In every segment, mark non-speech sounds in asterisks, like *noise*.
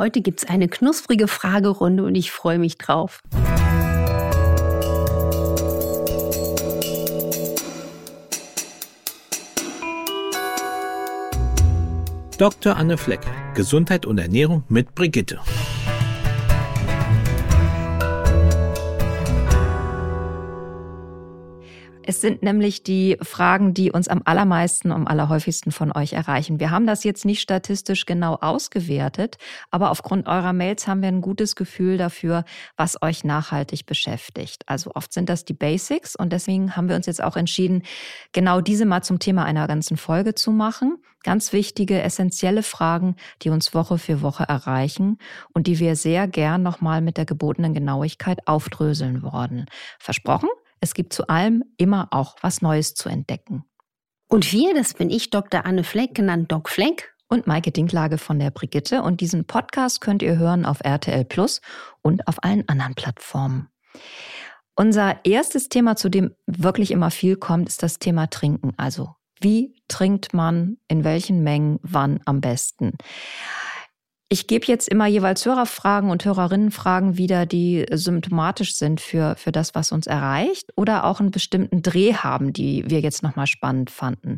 Heute gibt es eine knusprige Fragerunde und ich freue mich drauf. Dr. Anne Fleck, Gesundheit und Ernährung mit Brigitte. Es sind nämlich die Fragen, die uns am allermeisten, am allerhäufigsten von euch erreichen. Wir haben das jetzt nicht statistisch genau ausgewertet, aber aufgrund eurer Mails haben wir ein gutes Gefühl dafür, was euch nachhaltig beschäftigt. Also oft sind das die Basics und deswegen haben wir uns jetzt auch entschieden, genau diese mal zum Thema einer ganzen Folge zu machen. Ganz wichtige, essentielle Fragen, die uns Woche für Woche erreichen und die wir sehr gern nochmal mit der gebotenen Genauigkeit aufdröseln wollen. Versprochen? Es gibt zu allem immer auch was Neues zu entdecken. Und wir, das bin ich, Dr. Anne Fleck, genannt Doc Fleck. Und Maike Dinklage von der Brigitte. Und diesen Podcast könnt ihr hören auf RTL Plus und auf allen anderen Plattformen. Unser erstes Thema, zu dem wirklich immer viel kommt, ist das Thema Trinken. Also, wie trinkt man in welchen Mengen wann am besten? Ich gebe jetzt immer jeweils Hörerfragen und Hörerinnenfragen wieder, die symptomatisch sind für, für das, was uns erreicht oder auch einen bestimmten Dreh haben, die wir jetzt nochmal spannend fanden.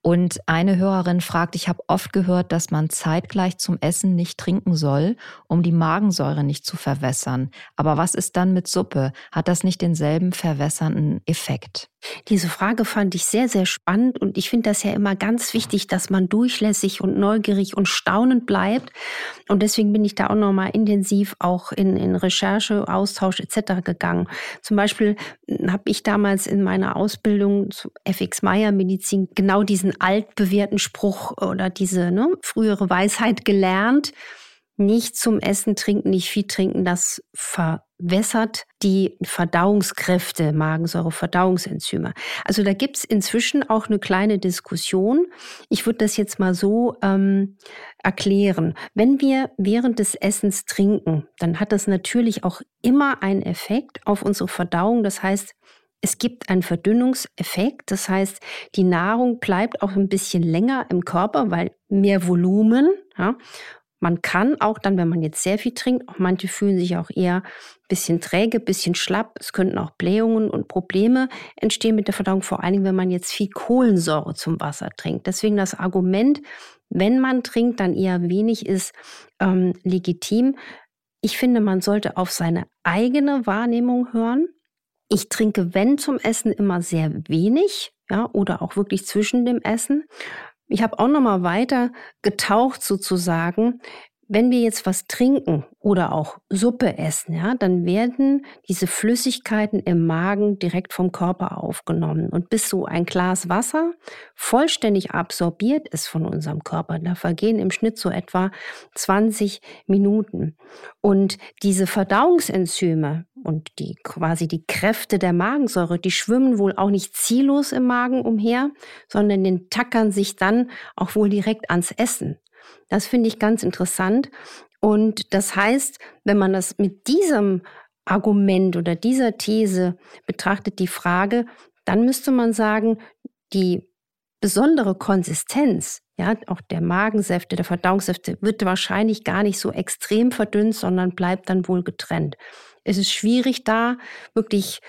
Und eine Hörerin fragt, ich habe oft gehört, dass man zeitgleich zum Essen nicht trinken soll, um die Magensäure nicht zu verwässern. Aber was ist dann mit Suppe? Hat das nicht denselben verwässernden Effekt? Diese Frage fand ich sehr, sehr spannend und ich finde das ja immer ganz wichtig, dass man durchlässig und neugierig und staunend bleibt. Und deswegen bin ich da auch nochmal intensiv auch in, in Recherche, Austausch etc. gegangen. Zum Beispiel hm, habe ich damals in meiner Ausbildung zu FX Meyer Medizin genau diesen altbewährten Spruch oder diese ne, frühere Weisheit gelernt nicht zum Essen trinken, nicht viel trinken, das verwässert die Verdauungskräfte, Magensäure, Verdauungsenzyme. Also da gibt's inzwischen auch eine kleine Diskussion. Ich würde das jetzt mal so ähm, erklären. Wenn wir während des Essens trinken, dann hat das natürlich auch immer einen Effekt auf unsere Verdauung. Das heißt, es gibt einen Verdünnungseffekt. Das heißt, die Nahrung bleibt auch ein bisschen länger im Körper, weil mehr Volumen. Ja, man kann auch dann, wenn man jetzt sehr viel trinkt, auch manche fühlen sich auch eher ein bisschen träge, ein bisschen schlapp. Es könnten auch Blähungen und Probleme entstehen mit der Verdauung, vor allen Dingen, wenn man jetzt viel Kohlensäure zum Wasser trinkt. Deswegen das Argument, wenn man trinkt, dann eher wenig ist ähm, legitim. Ich finde, man sollte auf seine eigene Wahrnehmung hören. Ich trinke, wenn zum Essen, immer sehr wenig, ja, oder auch wirklich zwischen dem Essen. Ich habe auch noch mal weiter getaucht sozusagen. Wenn wir jetzt was trinken oder auch Suppe essen, ja, dann werden diese Flüssigkeiten im Magen direkt vom Körper aufgenommen. Und bis so ein Glas Wasser vollständig absorbiert ist von unserem Körper, da vergehen im Schnitt so etwa 20 Minuten. Und diese Verdauungsenzyme und die quasi die Kräfte der Magensäure, die schwimmen wohl auch nicht ziellos im Magen umher, sondern den tackern sich dann auch wohl direkt ans Essen. Das finde ich ganz interessant. Und das heißt, wenn man das mit diesem Argument oder dieser These betrachtet, die Frage, dann müsste man sagen, die besondere Konsistenz, ja, auch der Magensäfte, der Verdauungssäfte, wird wahrscheinlich gar nicht so extrem verdünnt, sondern bleibt dann wohl getrennt. Es ist schwierig, da wirklich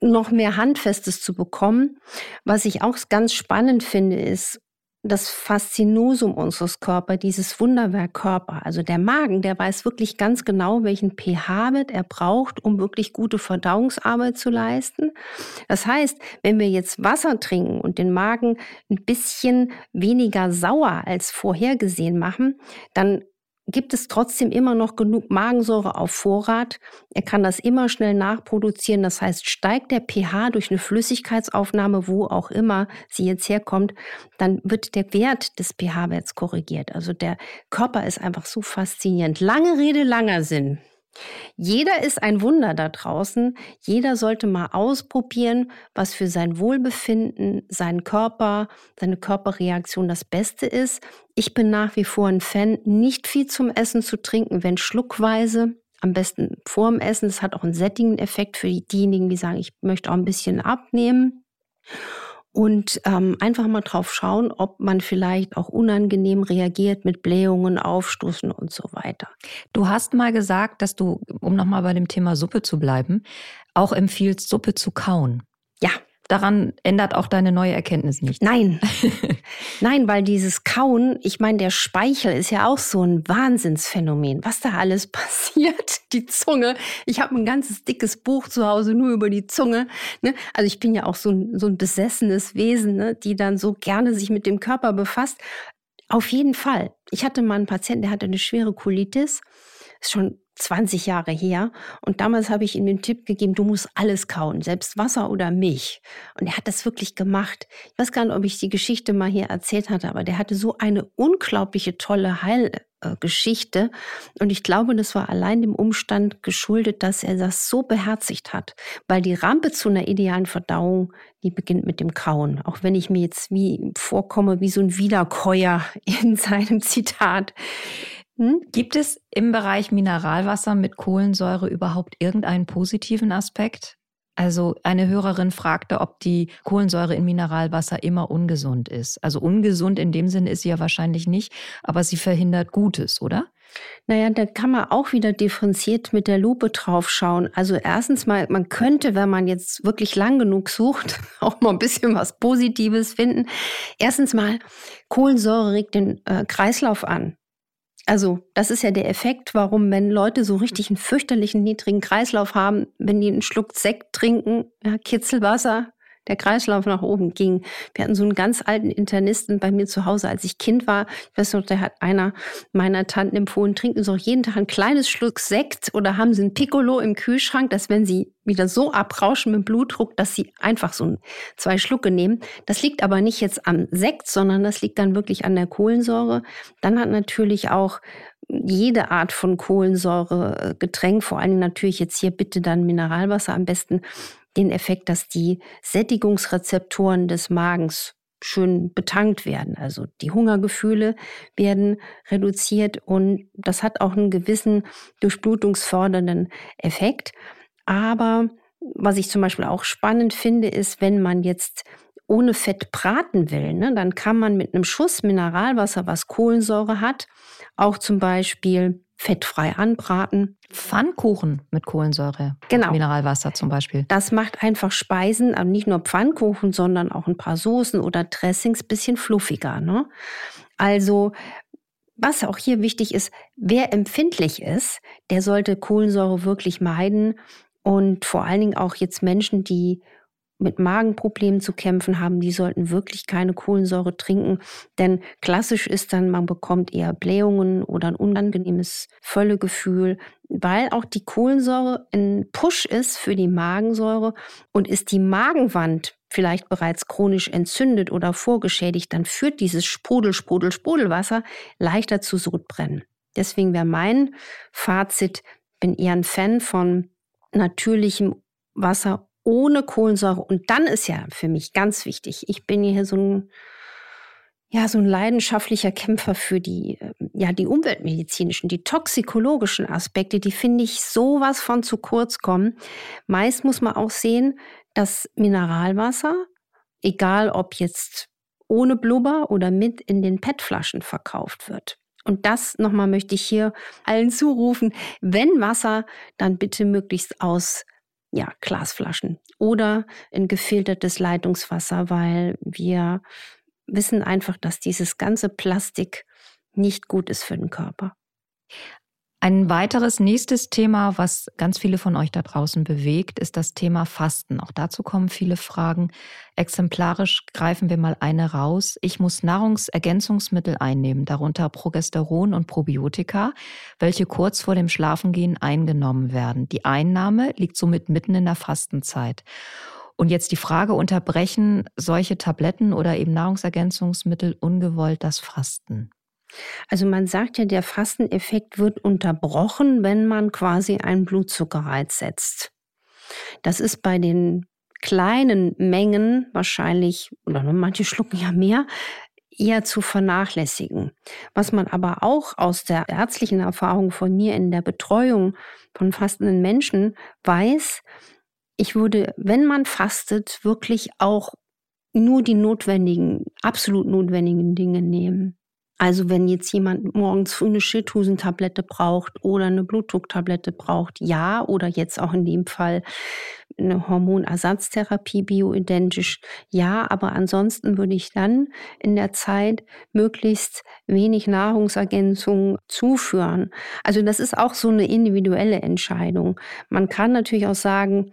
noch mehr Handfestes zu bekommen. Was ich auch ganz spannend finde, ist, das Faszinosum unseres Körpers, dieses Wunderwerk Körper. Also der Magen, der weiß wirklich ganz genau, welchen pH-Wert er braucht, um wirklich gute Verdauungsarbeit zu leisten. Das heißt, wenn wir jetzt Wasser trinken und den Magen ein bisschen weniger sauer als vorhergesehen machen, dann gibt es trotzdem immer noch genug Magensäure auf Vorrat. Er kann das immer schnell nachproduzieren. Das heißt, steigt der pH durch eine Flüssigkeitsaufnahme, wo auch immer sie jetzt herkommt, dann wird der Wert des pH-Werts korrigiert. Also der Körper ist einfach so faszinierend. Lange Rede, langer Sinn. Jeder ist ein Wunder da draußen. Jeder sollte mal ausprobieren, was für sein Wohlbefinden, seinen Körper, seine Körperreaktion das Beste ist. Ich bin nach wie vor ein Fan, nicht viel zum Essen zu trinken, wenn schluckweise. Am besten vor dem Essen. Das hat auch einen sättigenden Effekt für diejenigen, die sagen, ich möchte auch ein bisschen abnehmen. Und ähm, einfach mal drauf schauen, ob man vielleicht auch unangenehm reagiert mit Blähungen, Aufstoßen und so weiter. Du hast mal gesagt, dass du, um nochmal bei dem Thema Suppe zu bleiben, auch empfiehlst, Suppe zu kauen. Daran ändert auch deine neue Erkenntnis nicht. Nein. *laughs* Nein, weil dieses Kauen, ich meine, der Speichel ist ja auch so ein Wahnsinnsphänomen. Was da alles *laughs* passiert, die Zunge. Ich habe ein ganzes dickes Buch zu Hause nur über die Zunge. Ne? Also ich bin ja auch so ein, so ein besessenes Wesen, ne? die dann so gerne sich mit dem Körper befasst. Auf jeden Fall. Ich hatte mal einen Patienten, der hatte eine schwere Colitis. Ist schon 20 Jahre her. Und damals habe ich ihm den Tipp gegeben, du musst alles kauen, selbst Wasser oder Milch. Und er hat das wirklich gemacht. Ich weiß gar nicht, ob ich die Geschichte mal hier erzählt hatte, aber der hatte so eine unglaubliche tolle Heilgeschichte. Und ich glaube, das war allein dem Umstand geschuldet, dass er das so beherzigt hat. Weil die Rampe zu einer idealen Verdauung, die beginnt mit dem Kauen. Auch wenn ich mir jetzt wie vorkomme, wie so ein Wiederkäuer *laughs* in seinem Zitat. Hm? Gibt es im Bereich Mineralwasser mit Kohlensäure überhaupt irgendeinen positiven Aspekt? Also eine Hörerin fragte, ob die Kohlensäure in Mineralwasser immer ungesund ist. Also ungesund in dem Sinne ist sie ja wahrscheinlich nicht, aber sie verhindert Gutes, oder? Naja, da kann man auch wieder differenziert mit der Lupe drauf schauen. Also erstens mal, man könnte, wenn man jetzt wirklich lang genug sucht, *laughs* auch mal ein bisschen was Positives finden. Erstens mal, Kohlensäure regt den äh, Kreislauf an. Also, das ist ja der Effekt, warum, wenn Leute so richtig einen fürchterlichen niedrigen Kreislauf haben, wenn die einen Schluck Sekt trinken, ja, Kitzelwasser, der Kreislauf nach oben ging. Wir hatten so einen ganz alten Internisten bei mir zu Hause, als ich Kind war. Ich weiß noch, der hat einer meiner Tanten empfohlen, trinken Sie auch jeden Tag ein kleines Schluck Sekt oder haben Sie ein Piccolo im Kühlschrank, dass wenn Sie wieder so abrauschen mit Blutdruck, dass Sie einfach so zwei Schlucke nehmen. Das liegt aber nicht jetzt am Sekt, sondern das liegt dann wirklich an der Kohlensäure. Dann hat natürlich auch jede Art von Kohlensäure Getränk, vor allen Dingen natürlich jetzt hier bitte dann Mineralwasser am besten, den Effekt, dass die Sättigungsrezeptoren des Magens schön betankt werden. Also die Hungergefühle werden reduziert und das hat auch einen gewissen durchblutungsfördernden Effekt. Aber was ich zum Beispiel auch spannend finde, ist, wenn man jetzt ohne Fett braten will, ne, dann kann man mit einem Schuss Mineralwasser, was Kohlensäure hat, auch zum Beispiel fettfrei anbraten. Pfannkuchen mit Kohlensäure. Genau. Mineralwasser zum Beispiel. Das macht einfach Speisen, aber nicht nur Pfannkuchen, sondern auch ein paar Soßen oder Dressings bisschen fluffiger. Ne? Also was auch hier wichtig ist, wer empfindlich ist, der sollte Kohlensäure wirklich meiden. Und vor allen Dingen auch jetzt Menschen, die mit Magenproblemen zu kämpfen haben, die sollten wirklich keine Kohlensäure trinken. Denn klassisch ist dann, man bekommt eher Blähungen oder ein unangenehmes Völlegefühl, weil auch die Kohlensäure ein Push ist für die Magensäure und ist die Magenwand vielleicht bereits chronisch entzündet oder vorgeschädigt, dann führt dieses Sprudel, Sprudel, Sprudelwasser leichter zu Sodbrennen. Deswegen wäre mein Fazit, bin eher ein Fan von natürlichem Wasser ohne Kohlensäure. Und dann ist ja für mich ganz wichtig, ich bin hier so ein, ja, so ein leidenschaftlicher Kämpfer für die, ähm, ja, die umweltmedizinischen, die toxikologischen Aspekte, die finde ich sowas von zu kurz kommen. Meist muss man auch sehen, dass Mineralwasser, egal ob jetzt ohne Blubber oder mit in den PET-Flaschen verkauft wird. Und das nochmal möchte ich hier allen zurufen. Wenn Wasser, dann bitte möglichst aus ja, Glasflaschen oder in gefiltertes Leitungswasser, weil wir wissen einfach, dass dieses ganze Plastik nicht gut ist für den Körper. Ein weiteres nächstes Thema, was ganz viele von euch da draußen bewegt, ist das Thema Fasten. Auch dazu kommen viele Fragen. Exemplarisch greifen wir mal eine raus. Ich muss Nahrungsergänzungsmittel einnehmen, darunter Progesteron und Probiotika, welche kurz vor dem Schlafengehen eingenommen werden. Die Einnahme liegt somit mitten in der Fastenzeit. Und jetzt die Frage, unterbrechen solche Tabletten oder eben Nahrungsergänzungsmittel ungewollt das Fasten? Also man sagt ja, der Fasteneffekt wird unterbrochen, wenn man quasi einen Blutzuckerreiz setzt. Das ist bei den kleinen Mengen wahrscheinlich, oder manche schlucken ja mehr, eher zu vernachlässigen. Was man aber auch aus der ärztlichen Erfahrung von mir in der Betreuung von fastenden Menschen weiß, ich würde, wenn man fastet, wirklich auch nur die notwendigen, absolut notwendigen Dinge nehmen. Also wenn jetzt jemand morgens eine Schilddrüsentablette braucht oder eine Blutdrucktablette braucht, ja, oder jetzt auch in dem Fall eine Hormonersatztherapie bioidentisch, ja, aber ansonsten würde ich dann in der Zeit möglichst wenig Nahrungsergänzung zuführen. Also das ist auch so eine individuelle Entscheidung. Man kann natürlich auch sagen,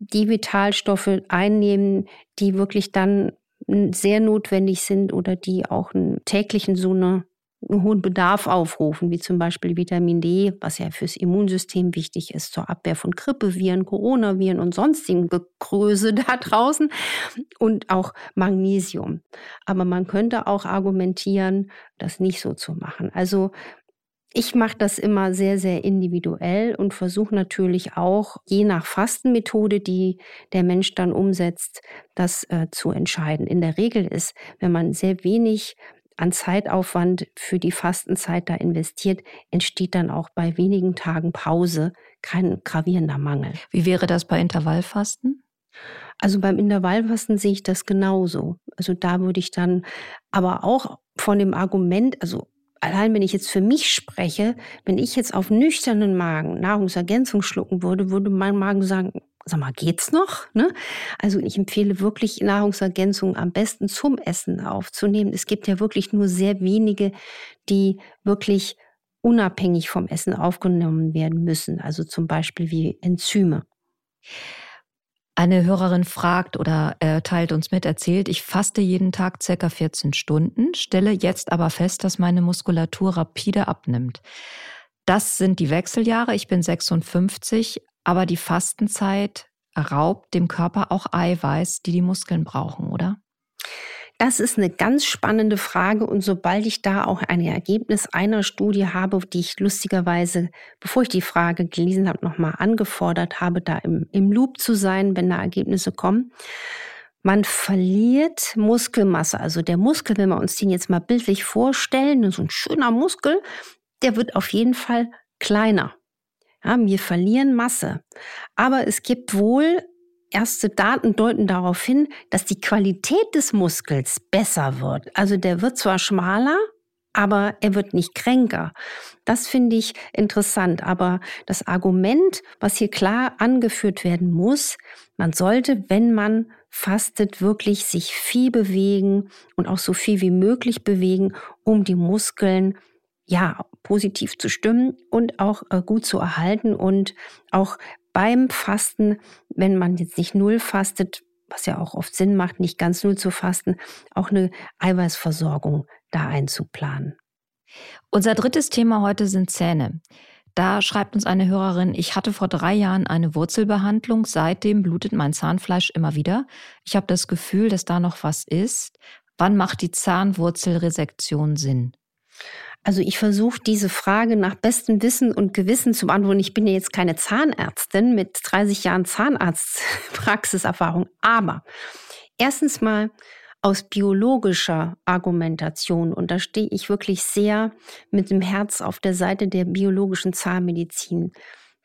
die Vitalstoffe einnehmen, die wirklich dann sehr notwendig sind oder die auch einen täglichen so eine einen hohen Bedarf aufrufen, wie zum Beispiel Vitamin D, was ja fürs Immunsystem wichtig ist, zur Abwehr von Grippeviren, Coronaviren und sonstigen Gekröse *laughs* da draußen und auch Magnesium. Aber man könnte auch argumentieren, das nicht so zu machen. Also ich mache das immer sehr, sehr individuell und versuche natürlich auch, je nach Fastenmethode, die der Mensch dann umsetzt, das äh, zu entscheiden. In der Regel ist, wenn man sehr wenig an Zeitaufwand für die Fastenzeit da investiert, entsteht dann auch bei wenigen Tagen Pause kein gravierender Mangel. Wie wäre das bei Intervallfasten? Also beim Intervallfasten sehe ich das genauso. Also da würde ich dann aber auch von dem Argument, also allein wenn ich jetzt für mich spreche, wenn ich jetzt auf nüchternen Magen Nahrungsergänzung schlucken würde, würde mein Magen sagen, sag mal, geht's noch? Ne? Also ich empfehle wirklich Nahrungsergänzung am besten zum Essen aufzunehmen. Es gibt ja wirklich nur sehr wenige, die wirklich unabhängig vom Essen aufgenommen werden müssen. Also zum Beispiel wie Enzyme. Eine Hörerin fragt oder äh, teilt uns mit, erzählt, ich faste jeden Tag circa 14 Stunden, stelle jetzt aber fest, dass meine Muskulatur rapide abnimmt. Das sind die Wechseljahre, ich bin 56, aber die Fastenzeit raubt dem Körper auch Eiweiß, die die Muskeln brauchen, oder? Das ist eine ganz spannende Frage und sobald ich da auch ein Ergebnis einer Studie habe, die ich lustigerweise, bevor ich die Frage gelesen habe, nochmal angefordert habe, da im, im Loop zu sein, wenn da Ergebnisse kommen. Man verliert Muskelmasse. Also der Muskel, wenn wir uns den jetzt mal bildlich vorstellen, so ein schöner Muskel, der wird auf jeden Fall kleiner. Ja, wir verlieren Masse. Aber es gibt wohl erste Daten deuten darauf hin, dass die Qualität des Muskels besser wird. Also der wird zwar schmaler, aber er wird nicht kränker. Das finde ich interessant. Aber das Argument, was hier klar angeführt werden muss, man sollte, wenn man fastet, wirklich sich viel bewegen und auch so viel wie möglich bewegen, um die Muskeln ja positiv zu stimmen und auch äh, gut zu erhalten und auch beim Fasten, wenn man jetzt nicht null fastet, was ja auch oft Sinn macht, nicht ganz null zu fasten, auch eine Eiweißversorgung da einzuplanen. Unser drittes Thema heute sind Zähne. Da schreibt uns eine Hörerin, ich hatte vor drei Jahren eine Wurzelbehandlung, seitdem blutet mein Zahnfleisch immer wieder. Ich habe das Gefühl, dass da noch was ist. Wann macht die Zahnwurzelresektion Sinn? Also ich versuche diese Frage nach bestem Wissen und Gewissen zu beantworten. Ich bin ja jetzt keine Zahnärztin mit 30 Jahren Zahnarztpraxiserfahrung, aber erstens mal aus biologischer Argumentation, und da stehe ich wirklich sehr mit dem Herz auf der Seite der biologischen Zahnmedizin,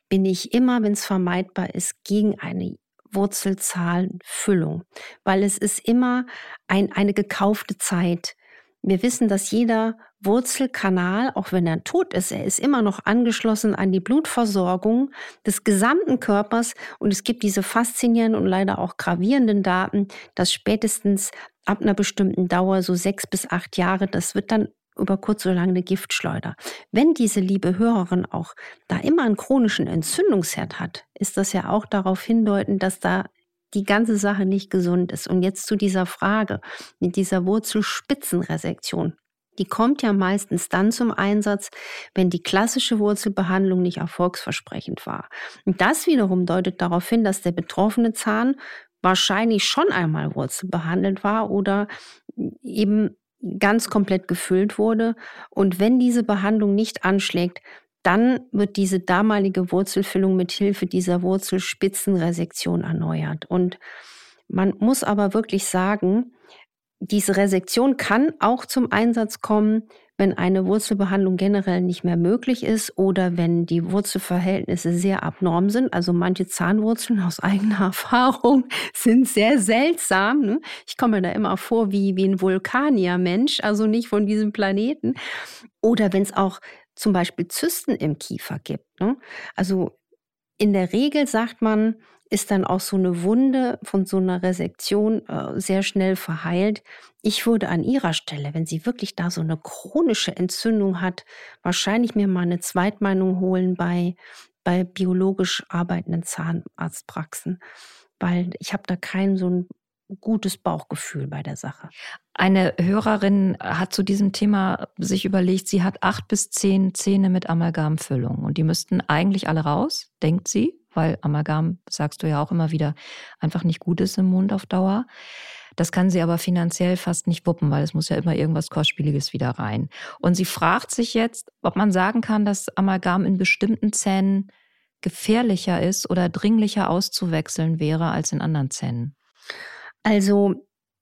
bin ich immer, wenn es vermeidbar ist, gegen eine Wurzelzahnfüllung, weil es ist immer ein, eine gekaufte Zeit. Wir wissen, dass jeder Wurzelkanal, auch wenn er tot ist, er ist immer noch angeschlossen an die Blutversorgung des gesamten Körpers und es gibt diese faszinierenden und leider auch gravierenden Daten, dass spätestens ab einer bestimmten Dauer, so sechs bis acht Jahre, das wird dann über kurz oder lang eine Giftschleuder. Wenn diese liebe Hörerin auch da immer einen chronischen Entzündungsherd hat, ist das ja auch darauf hindeuten, dass da die ganze Sache nicht gesund ist. Und jetzt zu dieser Frage mit dieser Wurzelspitzenresektion. Die kommt ja meistens dann zum Einsatz, wenn die klassische Wurzelbehandlung nicht erfolgsversprechend war. Und das wiederum deutet darauf hin, dass der betroffene Zahn wahrscheinlich schon einmal wurzelbehandelt war oder eben ganz komplett gefüllt wurde. Und wenn diese Behandlung nicht anschlägt, dann wird diese damalige Wurzelfüllung mit Hilfe dieser Wurzelspitzenresektion erneuert. Und man muss aber wirklich sagen, diese Resektion kann auch zum Einsatz kommen, wenn eine Wurzelbehandlung generell nicht mehr möglich ist oder wenn die Wurzelverhältnisse sehr abnorm sind. Also manche Zahnwurzeln *laughs* aus eigener Erfahrung sind sehr seltsam. Ne? Ich komme mir da immer vor wie, wie ein Vulkanier-Mensch, also nicht von diesem Planeten. Oder wenn es auch zum Beispiel Zysten im Kiefer gibt. Ne? Also in der Regel sagt man, ist dann auch so eine Wunde von so einer Resektion äh, sehr schnell verheilt. Ich würde an ihrer Stelle, wenn sie wirklich da so eine chronische Entzündung hat, wahrscheinlich mir mal eine Zweitmeinung holen bei, bei biologisch arbeitenden Zahnarztpraxen, weil ich habe da kein so ein gutes Bauchgefühl bei der Sache. Eine Hörerin hat zu diesem Thema sich überlegt, sie hat acht bis zehn Zähne mit Amalgamfüllung und die müssten eigentlich alle raus, denkt sie, weil Amalgam, sagst du ja auch immer wieder, einfach nicht gut ist im Mund auf Dauer. Das kann sie aber finanziell fast nicht wuppen, weil es muss ja immer irgendwas Kostspieliges wieder rein. Und sie fragt sich jetzt, ob man sagen kann, dass Amalgam in bestimmten Zähnen gefährlicher ist oder dringlicher auszuwechseln wäre als in anderen Zähnen. Also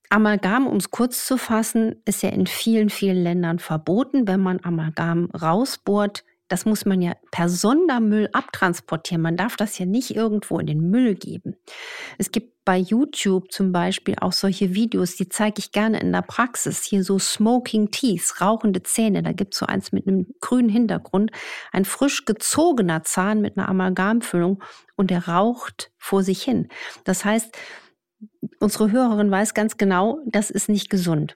Amalgam, um es kurz zu fassen, ist ja in vielen, vielen Ländern verboten. Wenn man Amalgam rausbohrt, das muss man ja per Sondermüll abtransportieren. Man darf das ja nicht irgendwo in den Müll geben. Es gibt bei YouTube zum Beispiel auch solche Videos, die zeige ich gerne in der Praxis. Hier so Smoking Teeth, rauchende Zähne. Da gibt es so eins mit einem grünen Hintergrund. Ein frisch gezogener Zahn mit einer Amalgamfüllung und der raucht vor sich hin. Das heißt, unsere Hörerin weiß ganz genau, das ist nicht gesund.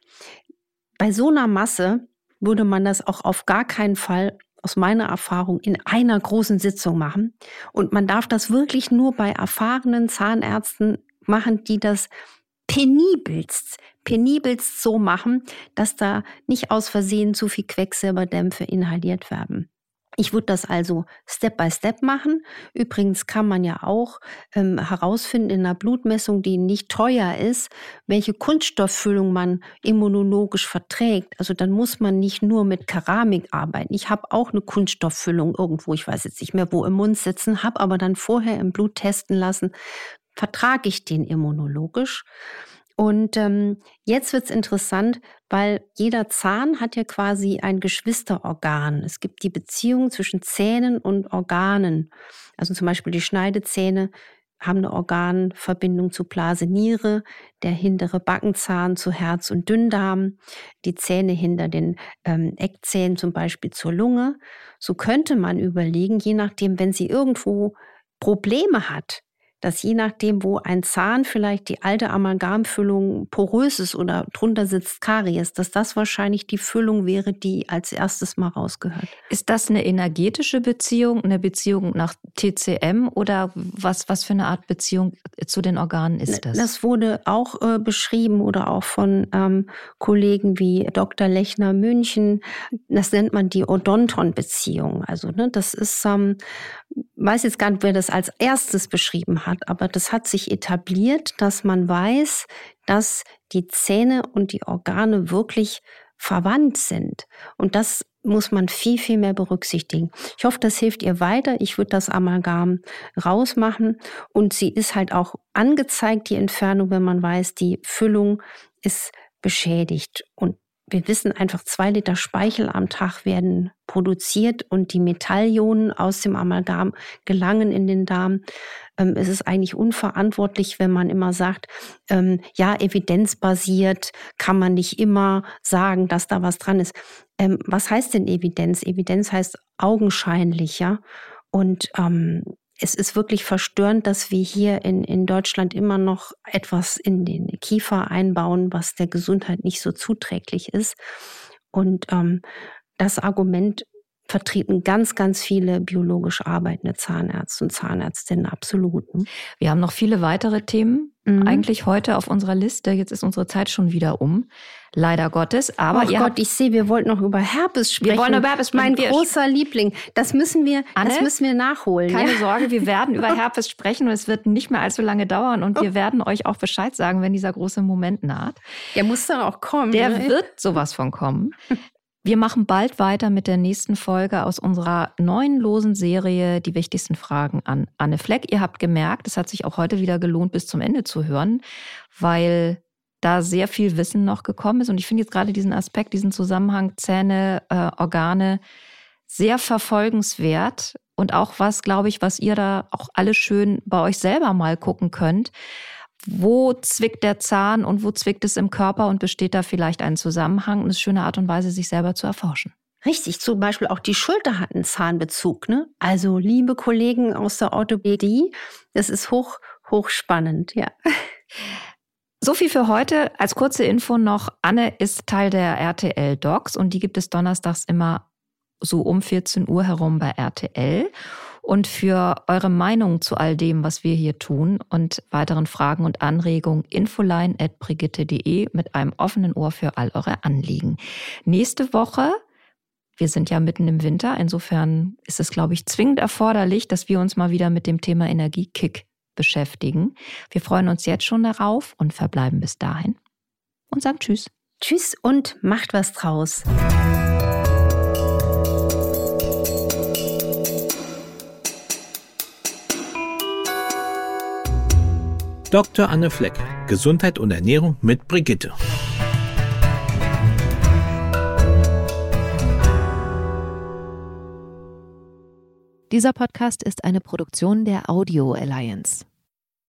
Bei so einer Masse würde man das auch auf gar keinen Fall aus meiner Erfahrung in einer großen Sitzung machen. Und man darf das wirklich nur bei erfahrenen Zahnärzten machen, die das penibelst, penibelst so machen, dass da nicht aus Versehen zu viel Quecksilberdämpfe inhaliert werden. Ich würde das also Step by Step machen. Übrigens kann man ja auch ähm, herausfinden in einer Blutmessung, die nicht teuer ist, welche Kunststofffüllung man immunologisch verträgt. Also dann muss man nicht nur mit Keramik arbeiten. Ich habe auch eine Kunststofffüllung irgendwo, ich weiß jetzt nicht mehr wo, im Mund sitzen, habe aber dann vorher im Blut testen lassen, vertrage ich den immunologisch. Und ähm, jetzt wird's interessant, weil jeder Zahn hat ja quasi ein Geschwisterorgan. Es gibt die Beziehung zwischen Zähnen und Organen. Also zum Beispiel die Schneidezähne haben eine Organverbindung zu Blase Niere, der hintere Backenzahn zu Herz und Dünndarm, die Zähne hinter den ähm, Eckzähnen zum Beispiel zur Lunge. So könnte man überlegen, je nachdem, wenn sie irgendwo Probleme hat, dass je nachdem, wo ein Zahn vielleicht die alte Amalgamfüllung porös ist oder drunter sitzt Karies, dass das wahrscheinlich die Füllung wäre, die als erstes mal rausgehört. Ist das eine energetische Beziehung, eine Beziehung nach TCM oder was, was für eine Art Beziehung zu den Organen ist das? Das wurde auch äh, beschrieben oder auch von ähm, Kollegen wie Dr. Lechner München. Das nennt man die Odonton-Beziehung. Also ne, das ist, ähm, weiß jetzt gar nicht, wer das als erstes beschrieben hat hat. Aber das hat sich etabliert, dass man weiß, dass die Zähne und die Organe wirklich verwandt sind. Und das muss man viel, viel mehr berücksichtigen. Ich hoffe, das hilft ihr weiter. Ich würde das Amalgam rausmachen. Und sie ist halt auch angezeigt, die Entfernung, wenn man weiß, die Füllung ist beschädigt. Und wir wissen einfach, zwei Liter Speichel am Tag werden produziert und die Metallionen aus dem Amalgam gelangen in den Darm. Ähm, es ist eigentlich unverantwortlich, wenn man immer sagt, ähm, ja, evidenzbasiert kann man nicht immer sagen, dass da was dran ist. Ähm, was heißt denn Evidenz? Evidenz heißt augenscheinlich, ja. Und ähm, es ist wirklich verstörend, dass wir hier in, in Deutschland immer noch etwas in den Kiefer einbauen, was der Gesundheit nicht so zuträglich ist. Und ähm, das Argument vertreten ganz, ganz viele biologisch arbeitende Zahnärzte und Zahnärztinnen absolut. Ne? Wir haben noch viele weitere Themen mhm. eigentlich heute auf unserer Liste. Jetzt ist unsere Zeit schon wieder um. Leider Gottes. Aber oh Gott, ich sehe, wir wollten noch über Herpes sprechen. Wir wollen über Herpes sprechen. Mein großer Liebling. Das müssen wir, Anne, das müssen wir nachholen. Keine ja? Sorge, wir werden über *laughs* Herpes sprechen und es wird nicht mehr allzu lange dauern und wir werden euch auch Bescheid sagen, wenn dieser große Moment naht. Der muss dann auch kommen. Der ne? wird sowas von kommen. Wir machen bald weiter mit der nächsten Folge aus unserer neuen losen Serie Die wichtigsten Fragen an Anne Fleck. Ihr habt gemerkt, es hat sich auch heute wieder gelohnt, bis zum Ende zu hören, weil da sehr viel Wissen noch gekommen ist. Und ich finde jetzt gerade diesen Aspekt, diesen Zusammenhang Zähne, äh, Organe sehr verfolgenswert und auch was, glaube ich, was ihr da auch alle schön bei euch selber mal gucken könnt. Wo zwickt der Zahn und wo zwickt es im Körper und besteht da vielleicht ein Zusammenhang? Und eine schöne Art und Weise, sich selber zu erforschen. Richtig, zum Beispiel auch die Schulter hat einen Zahnbezug. Ne? Also liebe Kollegen aus der Orthopädie, das ist hoch, hoch spannend, ja. *laughs* So viel für heute. Als kurze Info noch, Anne ist Teil der RTL Docs und die gibt es donnerstags immer so um 14 Uhr herum bei RTL. Und für eure Meinung zu all dem, was wir hier tun und weiteren Fragen und Anregungen, infoline.brigitte.de mit einem offenen Ohr für all eure Anliegen. Nächste Woche wir sind ja mitten im Winter. Insofern ist es, glaube ich, zwingend erforderlich, dass wir uns mal wieder mit dem Thema Energiekick beschäftigen. Wir freuen uns jetzt schon darauf und verbleiben bis dahin und sagen Tschüss. Tschüss und macht was draus. Dr. Anne Flecke, Gesundheit und Ernährung mit Brigitte. Dieser Podcast ist eine Produktion der Audio Alliance.